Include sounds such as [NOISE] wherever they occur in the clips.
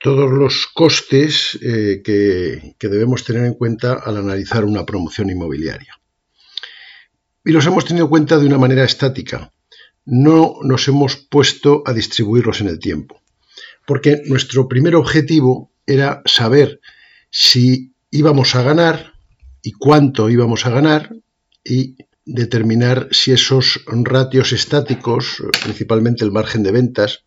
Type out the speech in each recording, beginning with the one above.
todos los costes eh, que, que debemos tener en cuenta al analizar una promoción inmobiliaria. Y los hemos tenido en cuenta de una manera estática. No nos hemos puesto a distribuirlos en el tiempo. Porque nuestro primer objetivo era saber si íbamos a ganar y cuánto íbamos a ganar y determinar si esos ratios estáticos, principalmente el margen de ventas,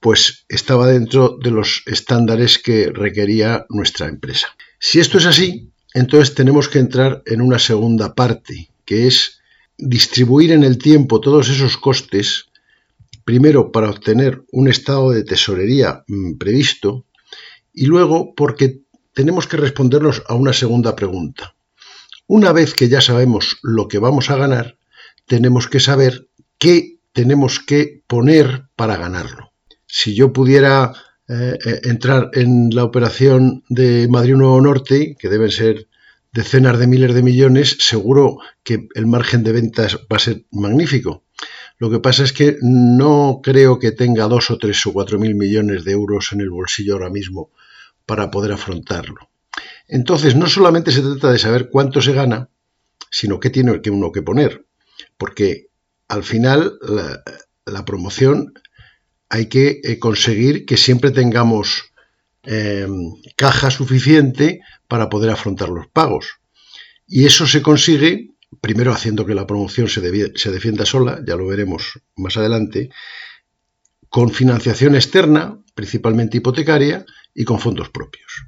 pues estaba dentro de los estándares que requería nuestra empresa. Si esto es así, entonces tenemos que entrar en una segunda parte, que es distribuir en el tiempo todos esos costes, primero para obtener un estado de tesorería mm, previsto y luego porque tenemos que respondernos a una segunda pregunta. Una vez que ya sabemos lo que vamos a ganar, tenemos que saber qué tenemos que poner para ganarlo si yo pudiera eh, eh, entrar en la operación de Madrid Nuevo Norte, que deben ser decenas de miles de millones, seguro que el margen de ventas va a ser magnífico. Lo que pasa es que no creo que tenga dos o tres o cuatro mil millones de euros en el bolsillo ahora mismo para poder afrontarlo. Entonces, no solamente se trata de saber cuánto se gana, sino qué tiene uno que poner, porque al final la, la promoción hay que eh, conseguir que siempre tengamos em, caja suficiente para poder afrontar los pagos. Y eso se consigue, primero haciendo que la promoción se, se defienda sola, ya lo veremos más adelante, con financiación externa, principalmente hipotecaria, y con fondos propios.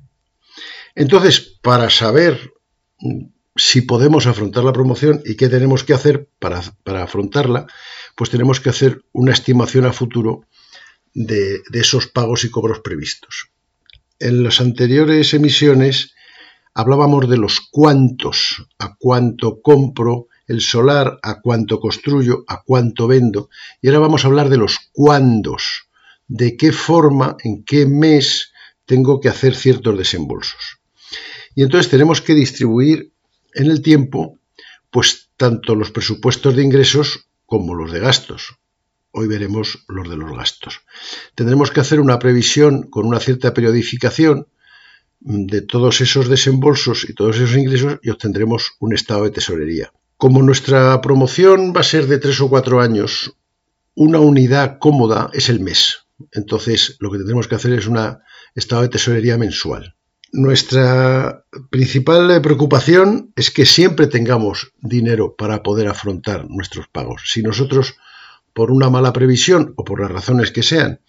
Entonces, para saber mm, si podemos afrontar la promoción y qué tenemos que hacer para, para afrontarla, pues tenemos que hacer una estimación a futuro de, esos pagos y cobros previstos. En las anteriores emisiones hablábamos de los cuántos, a cuánto compro el solar, a cuánto construyo, a cuánto vendo, y ahora vamos a hablar de los cuándos, de qué forma, en qué mes tengo que hacer ciertos desembolsos. Y entonces tenemos que distribuir en el tiempo, pues tanto los presupuestos de ingresos como los de gastos. Hoy veremos los de los gastos. Tendremos que hacer una previsión con una cierta periodificación de todos esos desembolsos y todos esos ingresos y obtendremos un estado de tesorería. Como nuestra promoción va a ser de tres o cuatro años, una unidad cómoda es el mes. Entonces, lo que tendremos que hacer es un estado de tesorería mensual. Nuestra principal preocupación es que siempre tengamos dinero para poder afrontar nuestros pagos. Si nosotros por una mala previsión o por las razones que sean,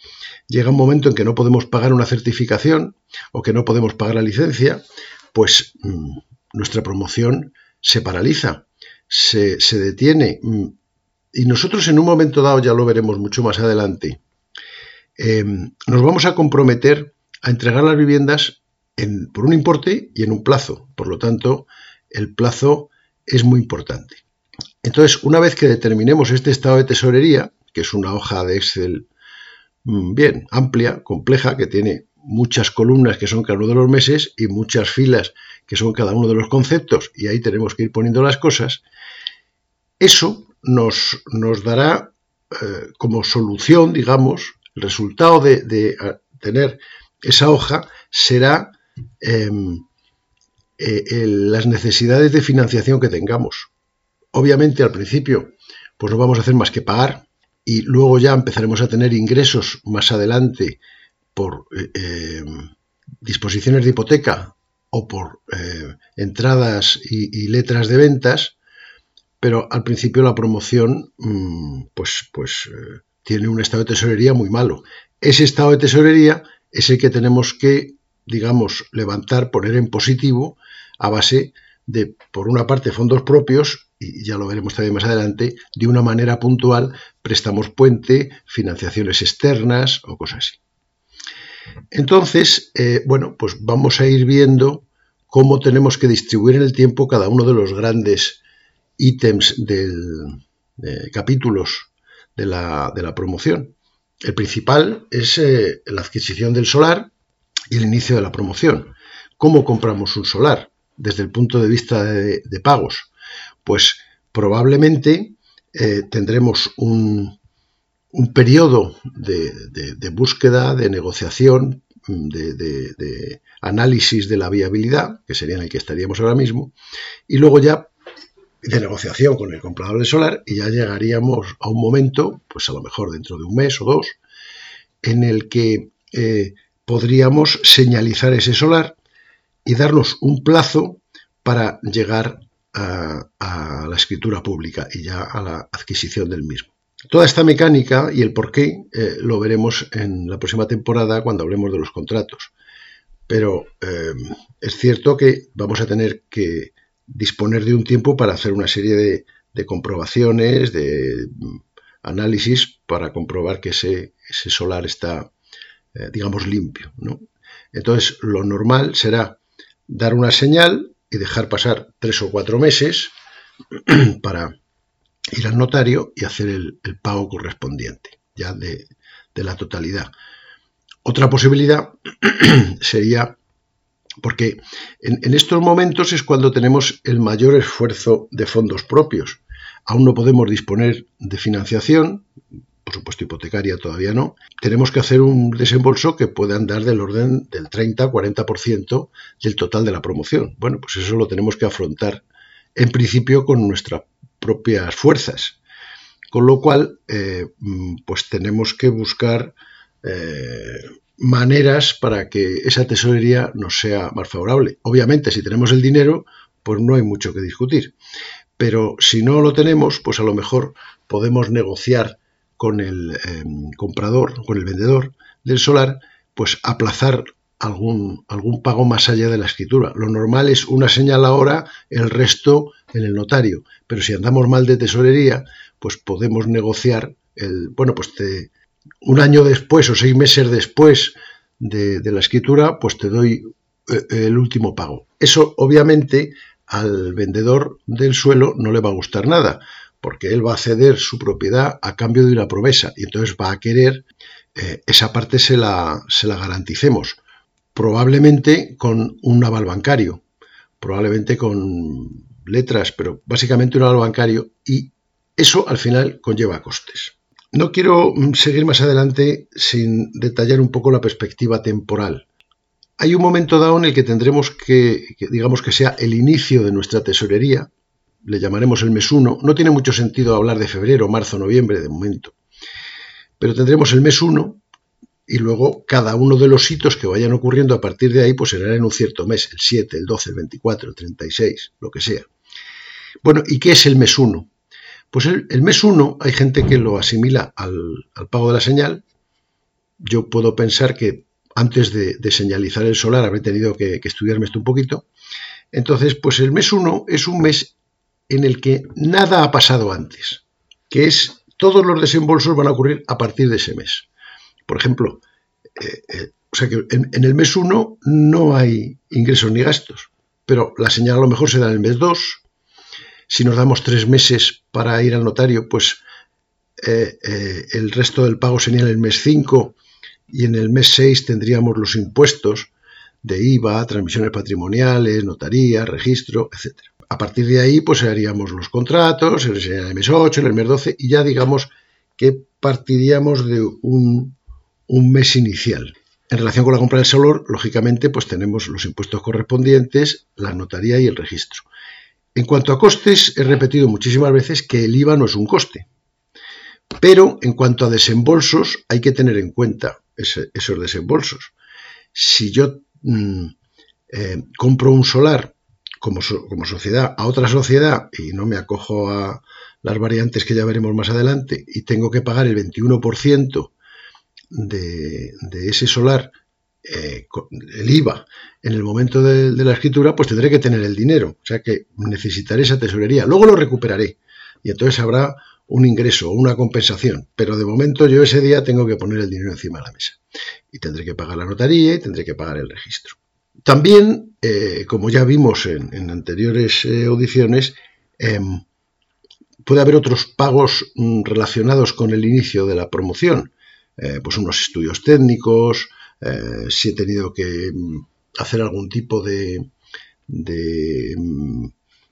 llega un momento en que no podemos pagar una certificación o que no podemos pagar la licencia, pues mm, nuestra promoción se paraliza, se, detiene. Mm, y nosotros en un momento dado, ya lo veremos mucho más adelante, em, nos vamos a comprometer a entregar las viviendas por un importe y en un plazo. Por lo tanto, el plazo es muy importante. Entonces, una vez que determinemos este estado de tesorería, que es una hoja de Excel mm, bien amplia, compleja, que tiene muchas columnas que son cada uno de los meses y muchas filas que son cada uno de los conceptos, y ahí tenemos que ir poniendo las cosas, eso nos, dará eh, como solución, digamos, el resultado de, tener esa hoja será em, eh, las necesidades de financiación que tengamos. Obviamente al principio pues no vamos a hacer más que pagar y luego ya empezaremos a tener ingresos más adelante por eh, eh, disposiciones de hipoteca o por eh, entradas y, letras de ventas, pero al principio la promoción mm, pues, pues tiene un estado de tesorería muy malo. Ese estado de tesorería es el que tenemos que, digamos, levantar, poner en positivo a base de, por una parte, fondos propios y ya lo veremos también más adelante, de una manera puntual, préstamos puente, financiaciones externas o cosas así. Entonces, eh, bueno, pues vamos a ir viendo cómo tenemos que distribuir en el tiempo cada uno de los grandes ítems del capítulos de la, de la, promoción. El principal es eh, la adquisición del solar y el inicio de la promoción. ¿Cómo compramos un solar desde el punto de vista de, pagos? Pues probablemente eh, tendremos un, un periodo de, búsqueda, de negociación, de, análisis de la viabilidad, que sería en el que estaríamos ahora mismo, y luego ya de negociación con el comprador de solar, y ya llegaríamos a un momento, pues a lo mejor dentro de un mes o dos, en el que eh, podríamos señalizar ese solar y darnos un plazo para llegar a la escritura pública y ya a la adquisición del mismo. Toda esta mecánica y el porqué eh, lo veremos en la próxima temporada cuando hablemos de los contratos. Pero eh, es cierto que vamos a tener que disponer de un tiempo para hacer una serie de, comprobaciones, de mm, análisis para comprobar que ese, solar está, eh, digamos, limpio. Entonces, lo normal será dar una señal y dejar pasar tres o cuatro meses [CLEARS THROAT] para ir al notario y hacer el, pago correspondiente, ya de, la totalidad. Otra posibilidad [CLEARS THROAT] sería, porque en, estos momentos es cuando tenemos el mayor esfuerzo de fondos propios. Aún no podemos disponer de financiación, por supuesto hipotecaria todavía no. Tenemos que hacer un desembolso que puede andar del orden del 30-40% del total de la promoción. Bueno, pues eso lo tenemos que afrontar en principio con nuestra propias fuerzas. Con lo cual, eh, pues tenemos que buscar eh, maneras para que esa tesorería nos sea más favorable. Obviamente, si tenemos el dinero, pues no hay mucho que discutir. Pero si no lo tenemos, pues a lo mejor podemos negociar con el em, comprador, con el vendedor del solar, pues aplazar algún, algún pago más allá de la escritura. Lo normal es una señal ahora, el resto en el notario. Pero si andamos mal de tesorería, pues podemos negociar el, bueno, pues un año después o seis meses después de, la escritura, pues te doy eh, el último pago. Eso obviamente al vendedor del suelo no le va a gustar nada, porque él va a ceder su propiedad a cambio de una promesa y entonces va a querer eh, esa parte se la, se la garanticemos probablemente con un aval bancario, probablemente con letras, pero básicamente un aval bancario y eso al final conlleva costes. No quiero mm, seguir más adelante sin detallar un poco la perspectiva temporal. Hay un momento dado en el que tendremos que, digamos que sea el inicio de nuestra tesorería, le llamaremos el mes 1, no tiene mucho sentido hablar de febrero, marzo, noviembre de momento, pero tendremos el mes 1 y luego cada uno de los hitos que vayan ocurriendo a partir de ahí, pues en un cierto mes, el 7, el 12, el 24, el 36, lo que sea. Bueno, ¿y qué es el mes 1? Pues el, mes 1 hay gente que lo asimila al, pago de la señal. Yo puedo pensar que antes de, señalizar el solar habré tenido que, que, estudiarme esto un poquito. Entonces, pues el mes 1 es un mes en el que nada ha pasado antes, que es todos los desembolsos van a ocurrir a partir de ese mes. Por ejemplo, eh, eh, o sea que en, el mes 1 no hay ingresos ni gastos, pero la señal a lo mejor se da en el mes 2. Si nos damos tres meses para ir al notario, pues eh, el resto del pago sería en el mes 5 y en el mes 6 tendríamos los impuestos de IVA, transmisiones patrimoniales, notaría, registro, etc. A partir de ahí, pues haríamos los contratos, el mes 8, en el mes 12 y ya digamos que partiríamos de un mes inicial. En relación con la compra del solar, lógicamente, pues tenemos los impuestos correspondientes, la notaría y el registro. En cuanto a costes, he repetido muchísimas veces que el IVA no es un coste. Pero en cuanto a desembolsos, hay que tener en cuenta esos desembolsos. Si yo mm, eh, compro un solar como, como, sociedad a otra sociedad y no me acojo a las variantes que ya veremos más adelante y tengo que pagar el 21% de, ese solar, eh, el IVA, en el momento de, la escritura, pues tendré que tener el dinero. O sea que necesitaré esa tesorería. Luego lo recuperaré. Y entonces habrá un ingreso o una compensación, pero de momento yo ese día tengo que poner el dinero encima de la mesa y tendré que pagar la notaría y tendré que pagar el registro. También, eh, como ya vimos en, anteriores eh, audiciones, em, puede haber otros pagos mm, relacionados con el inicio de la promoción, eh, pues unos estudios técnicos, si he tenido que mm, hacer algún tipo de, de mm,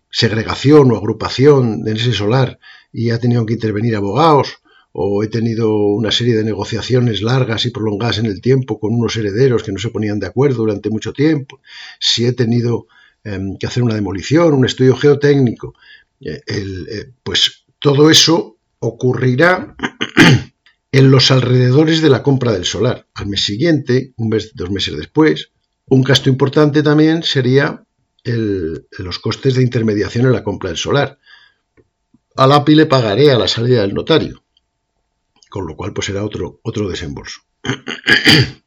segregación o agrupación en ese solar y ha tenido que intervenir abogados, o he tenido una serie de negociaciones largas y prolongadas en el tiempo con unos herederos que no se ponían de acuerdo durante mucho tiempo, si he tenido em, que hacer una demolición, un estudio geotécnico, eh, eh, pues todo eso ocurrirá [CLEARS THROAT] en los alrededores de la compra del solar. Al mes siguiente, un mes, dos meses después, un gasto importante también sería los costes de intermediación en la compra del solar. Al API le pagaré a la salida del notario con lo cual pues será otro, otro desembolso. [CLEARS THROAT]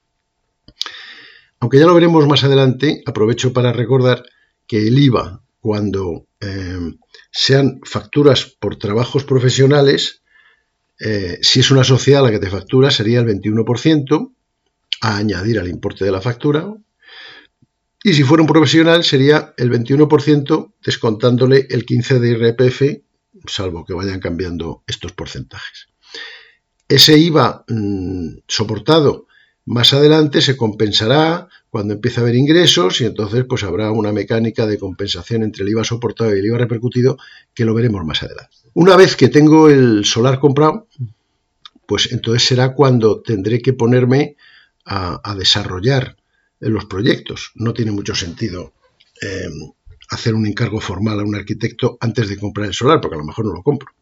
Aunque ya lo veremos más adelante, aprovecho para recordar que el IVA, cuando eh, sean facturas por trabajos profesionales, eh, si es una sociedad la que te factura, sería el 21% a añadir al importe de la factura. Y si fuera un profesional, sería el 21% descontándole el 15% de IRPF, salvo que vayan cambiando estos porcentajes. Ese IVA mm, soportado más adelante se compensará cuando empiece a haber ingresos y entonces pues habrá una mecánica de compensación entre el IVA soportado y el IVA repercutido que lo veremos más adelante. Una vez que tengo el solar comprado, pues entonces será cuando tendré que ponerme a, desarrollar los proyectos. No tiene mucho sentido eh, hacer un encargo formal a un arquitecto antes de comprar el solar, porque a lo mejor no lo compro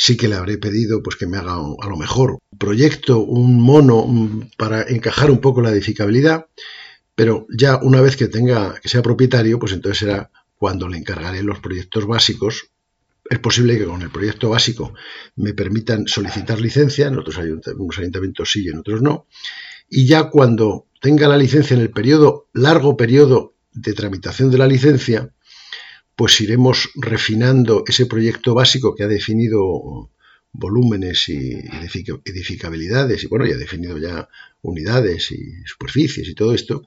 sí que le habré pedido pues que me haga a lo mejor un proyecto, un mono para encajar un poco la edificabilidad, pero ya una vez que tenga que sea propietario, pues entonces será cuando le encargaré los proyectos básicos. Es posible que con el proyecto básico me permitan solicitar licencia, en otros ayuntamientos sí y en otros no, y ya cuando tenga la licencia en el periodo, largo periodo de tramitación de la licencia, pues iremos refinando ese proyecto básico que ha definido volúmenes y edificabilidades y bueno, ya ha definido ya unidades y superficies y todo esto.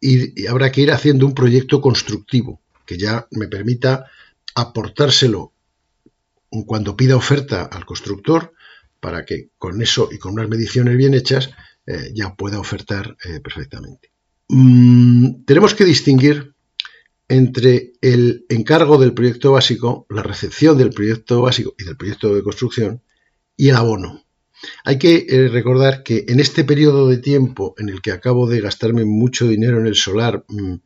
Y, habrá que ir haciendo un proyecto constructivo que ya me permita aportárselo cuando pida oferta al constructor para que con eso y con unas mediciones bien hechas eh, ya pueda ofertar eh, perfectamente. Mm, tenemos que distinguir entre el encargo del proyecto básico, la recepción del proyecto básico y del proyecto de construcción y el abono. Hay que eh, recordar que en este periodo de tiempo en el que acabo de gastarme mucho dinero en el solar, mm,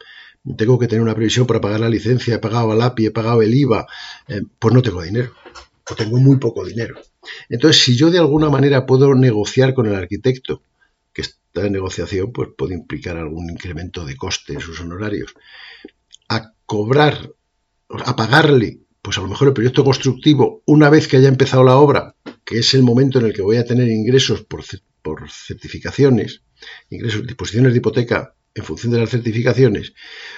tengo que tener una previsión para pagar la licencia, he pagado el API, he pagado el IVA, eh, pues no tengo dinero, o tengo muy poco dinero. Entonces, si yo de alguna manera puedo negociar con el arquitecto, que esta negociación pues, puede implicar algún incremento de coste en sus honorarios, a cobrar, a pagarle, pues a lo mejor el proyecto constructivo una vez que haya empezado la obra, que es el momento en el que voy a tener ingresos por, certificaciones, ingresos, disposiciones de hipoteca en función de las certificaciones,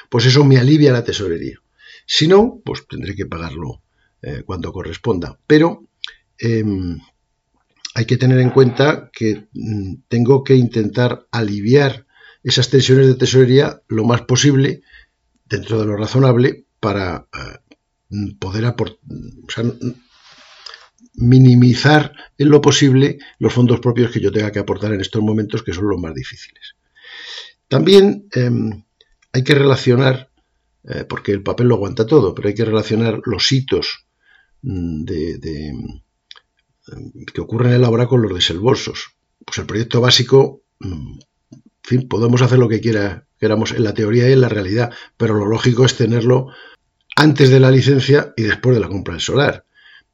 pues eso me alivia la tesorería. Si no, pues tendré que pagarlo eh, cuando corresponda. Pero em, hay que tener en cuenta que mm, tengo que intentar aliviar esas tensiones de tesorería lo más posible dentro de lo razonable para eh, poder minimizar en lo posible los fondos propios que yo tenga que aportar en estos momentos que son los más difíciles. También em, hay que relacionar, eh, porque el papel lo aguanta todo, pero hay que relacionar los hitos mm, em, que ocurren en la obra con los desembolsos. Pues el proyecto básico, mm, en fin, podemos hacer lo que quiera éramos en la teoría y en la realidad, pero lo lógico es tenerlo antes de la licencia y después de la compra del solar.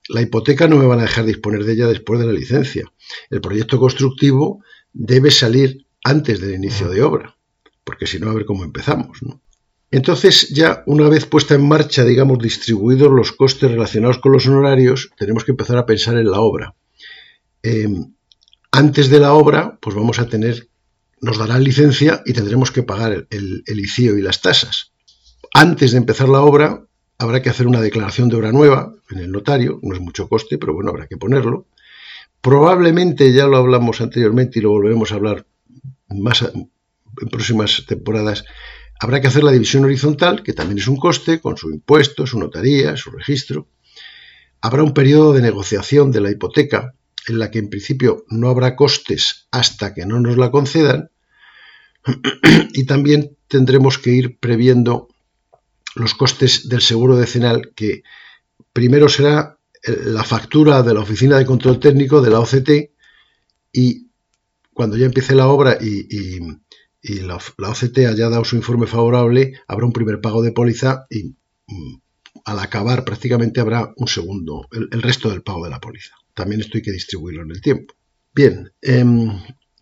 La hipoteca no me van a dejar disponer de ella después de la licencia. El proyecto constructivo debe salir antes del inicio de obra, porque si no, a ver cómo empezamos. Entonces, ya una vez puesta en marcha, digamos, distribuidos los costes relacionados con los honorarios, tenemos que empezar a pensar en la obra. Em, antes de la obra, pues vamos a tener nos darán licencia y tendremos que pagar el, el ICIO y las tasas. Antes de empezar la obra, habrá que hacer una declaración de obra nueva en el notario, no es mucho coste, pero bueno, habrá que ponerlo. Probablemente, ya lo hablamos anteriormente y lo volveremos a hablar más en próximas temporadas, habrá que hacer la división horizontal, que también es un coste, con su impuesto, su notaría, su registro. Habrá un periodo de negociación de la hipoteca, en la que en principio no habrá costes hasta que no nos la concedan. [CLEARS THROAT] Y también tendremos que ir previendo los costes del seguro decenal, que primero será la factura de la Oficina de Control Técnico de la OCT y cuando ya empiece la obra y, la, OCT haya dado su informe favorable, habrá un primer pago de póliza y mm, al acabar prácticamente habrá un segundo, el, resto del pago de la póliza. También esto hay que distribuirlo en el tiempo. Bien, em,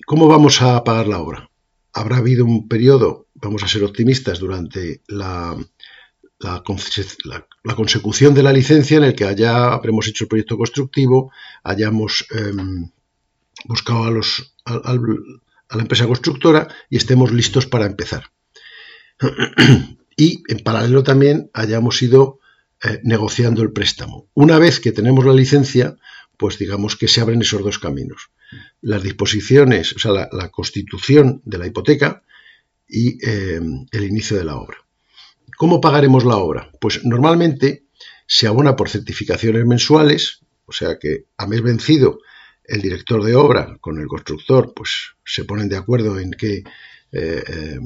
¿cómo vamos a pagar la obra? Habrá habido un periodo, vamos a ser optimistas, durante la, la, consecución de la licencia en el que allá habremos hecho el proyecto constructivo, hayamos em, buscado a, los, a, la empresa constructora y estemos listos para empezar. [CLEARS THROAT] y en paralelo también hayamos ido eh, negociando el préstamo. Una vez que tenemos la licencia, pues digamos que se abren esos dos caminos. Las disposiciones, o sea, la, constitución de la hipoteca y em, el inicio de la obra. ¿Cómo pagaremos la obra? Pues normalmente se abona por certificaciones mensuales, o sea que a mes vencido el director de obra con el constructor pues se ponen de acuerdo en qué eh, eh,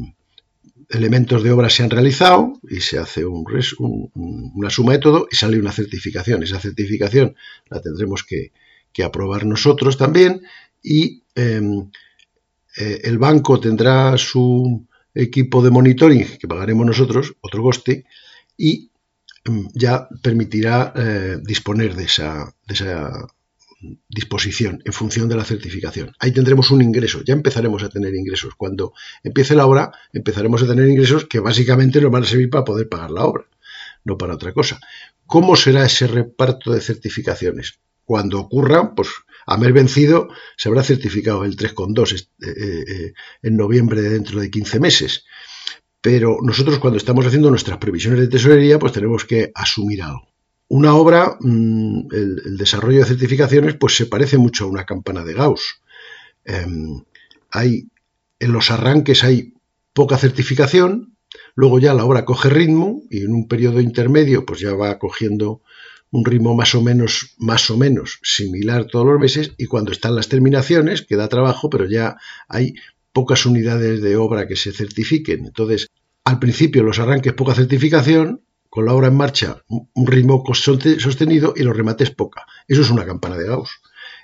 elementos de obra se han realizado y se hace un, una suma de todo y sale una certificación. Esa certificación la tendremos que, aprobar nosotros también y em, eh, el banco tendrá su equipo de monitoring que pagaremos nosotros, otro coste, y mm, ya permitirá eh, disponer de esa, de esa disposición en función de la certificación. Ahí tendremos un ingreso, ya empezaremos a tener ingresos. Cuando empiece la obra, empezaremos a tener ingresos que básicamente nos van a servir para poder pagar la obra, no para otra cosa. ¿Cómo será ese reparto de certificaciones? Cuando ocurra, pues a mes vencido se habrá certificado el 3,2 eh, eh, eh, en noviembre de dentro de 15 meses. Pero nosotros cuando estamos haciendo nuestras previsiones de tesorería, pues tenemos que asumir algo. Una obra, mm, el, desarrollo de certificaciones, pues se parece mucho a una campana de Gauss. Em, hay, en los arranques hay poca certificación, luego ya la obra coge ritmo y en un periodo intermedio pues ya va cogiendo un ritmo más o menos, más o menos similar todos los meses y cuando están las terminaciones queda trabajo, pero ya hay pocas unidades de obra que se certifiquen. Entonces, al principio los arranques poca certificación, con la obra en marcha un ritmo sostenido y los remates poca. Eso es una campana de Gauss.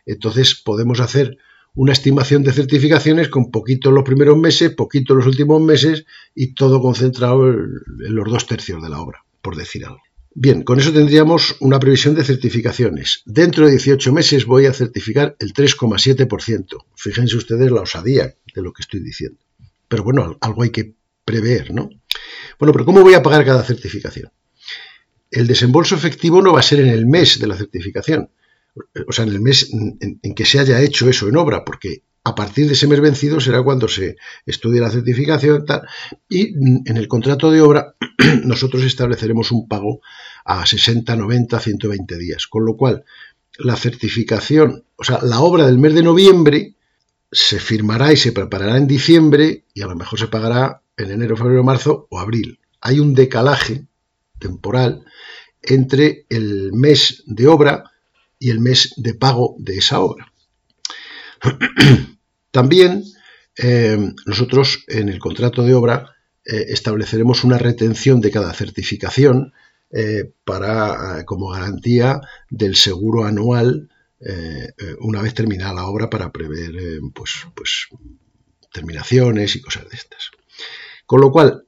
Entonces podemos hacer una estimación de certificaciones con poquito en los primeros meses, poquito en los últimos meses y todo concentrado en los dos tercios de la obra, por decir algo. Bien, con eso tendríamos una previsión de certificaciones. Dentro de 18 meses voy a certificar el 3,7%. Fíjense ustedes la osadía de lo que estoy diciendo. Pero bueno, algo hay que prever, ¿no? Bueno, pero ¿cómo voy a pagar cada certificación? El desembolso efectivo no va a ser en el mes de la certificación, o sea, en el mes en, que se haya hecho eso en obra, porque a partir de ese mes vencido será cuando se estudie la certificación tal, y en el contrato de obra [CLEARS THROAT] nosotros estableceremos un pago a 60, 90, 120 días, con lo cual la certificación, o sea, la obra del mes de noviembre se firmará y se preparará en diciembre y a lo mejor se pagará en enero, febrero, marzo o abril. Hay un decalaje temporal entre el mes de obra y el mes de pago de esa obra. [CLEARS THROAT] También eh, nosotros en el contrato de obra eh, estableceremos una retención de cada certificación eh, para, como garantía del seguro anual una vez terminada la obra para prever pues, pues, terminaciones y cosas de estas. Con lo cual,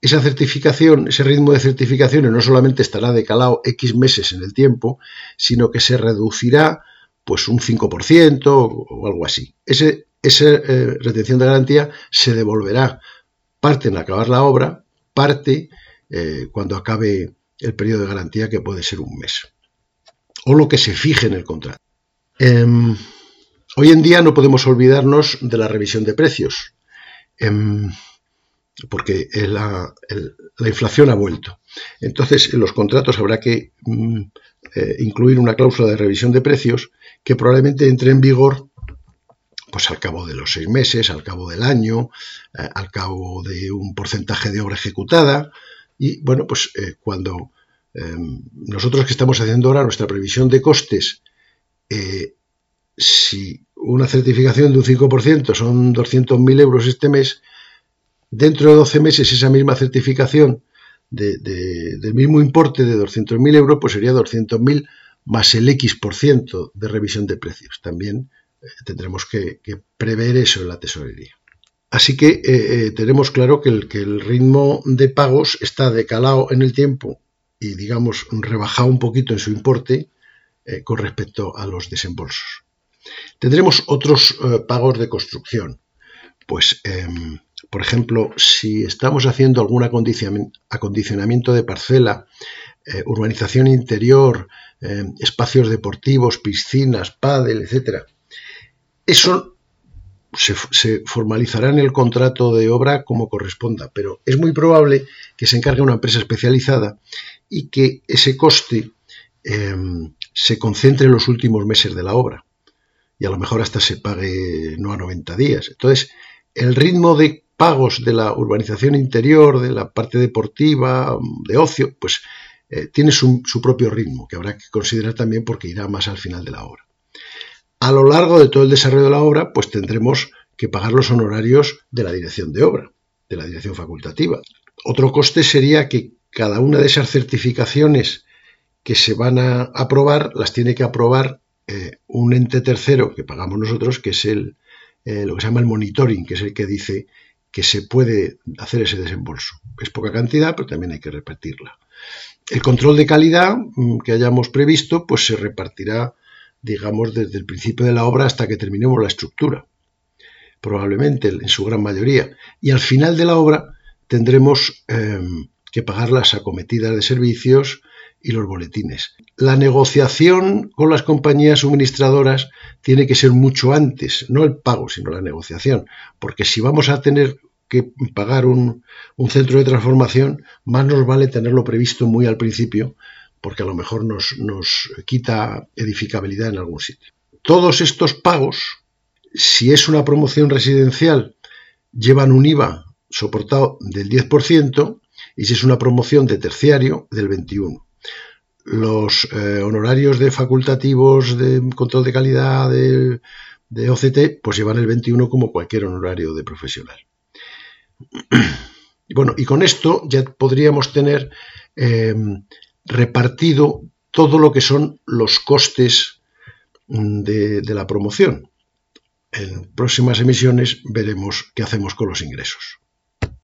esa certificación, ese ritmo de certificaciones no solamente estará decalado X meses en el tiempo, sino que se reducirá pues un 5% o algo así. Ese esa eh, retención de garantía se devolverá parte en acabar la obra, parte eh, cuando acabe el periodo de garantía que puede ser un mes o lo que se fije en el contrato. Em, hoy en día no podemos olvidarnos de la revisión de precios. Em, porque la, inflación ha vuelto. Entonces, en los contratos habrá que mm, eh, incluir una cláusula de revisión de precios que probablemente entre en vigor pues al cabo de los seis meses, al cabo del año, eh, al cabo de un porcentaje de obra ejecutada. Y bueno, pues eh, cuando nosotros que estamos haciendo ahora nuestra previsión de costes, si una certificación de un 5% son 200.000 euros este mes, dentro de 12 meses esa misma certificación del mismo importe de 200.000 euros, pues sería 200.000 más el X por ciento de revisión de precios. También eh, tendremos que, prever eso en la tesorería. Así que eh, eh, tenemos claro que el, que el, ritmo de pagos está decalado en el tiempo y, digamos, rebajado un poquito en su importe con respecto a los desembolsos. Tendremos otros pagos de construcción. Pues em, por ejemplo, si estamos haciendo algún acondicionamiento de parcela, eh, urbanización interior, eh, espacios deportivos, piscinas, pádel, etc. Eso se, se, formalizará en el contrato de obra como corresponda, pero es muy probable que se encargue una empresa especializada y que ese coste em, se concentre en los últimos meses de la obra y a lo mejor hasta se pague no a 90 días. Entonces, el ritmo de pagos de la urbanización interior, de la parte deportiva, de ocio, pues eh, tiene su, propio ritmo, que habrá que considerar también porque irá más al final de la obra. A lo largo de todo el desarrollo de la obra, pues tendremos que pagar los honorarios de la dirección de obra, de la dirección facultativa. Otro coste sería que cada una de esas certificaciones que se van a aprobar las tiene que aprobar eh, un ente tercero que pagamos nosotros, que es el, eh, lo que se llama el monitoring, que es el que dice que se puede hacer ese desembolso. Es poca cantidad, pero también hay que repartirla. El control de calidad mm, que hayamos previsto, pues se repartirá, digamos, desde el principio de la obra hasta que terminemos la estructura, probablemente en su gran mayoría. Y al final de la obra tendremos em, que pagar las acometidas de servicios y los boletines. La negociación con las compañías suministradoras tiene que ser mucho antes, no el pago, sino la negociación, porque si vamos a tener que pagar un, centro de transformación, más nos vale tenerlo previsto muy al principio, porque a lo mejor nos, nos quita edificabilidad en algún sitio. Todos estos pagos, si es una promoción residencial, llevan un IVA soportado del 10% y si es una promoción de terciario, del 21% los eh, honorarios de facultativos de control de calidad de, OCT, pues llevan el 21 como cualquier honorario de profesional. [CLEARS THROAT] Bueno, y con esto ya podríamos tener em, repartido todo lo que son los costes mm, de la promoción. En próximas emisiones veremos qué hacemos con los ingresos.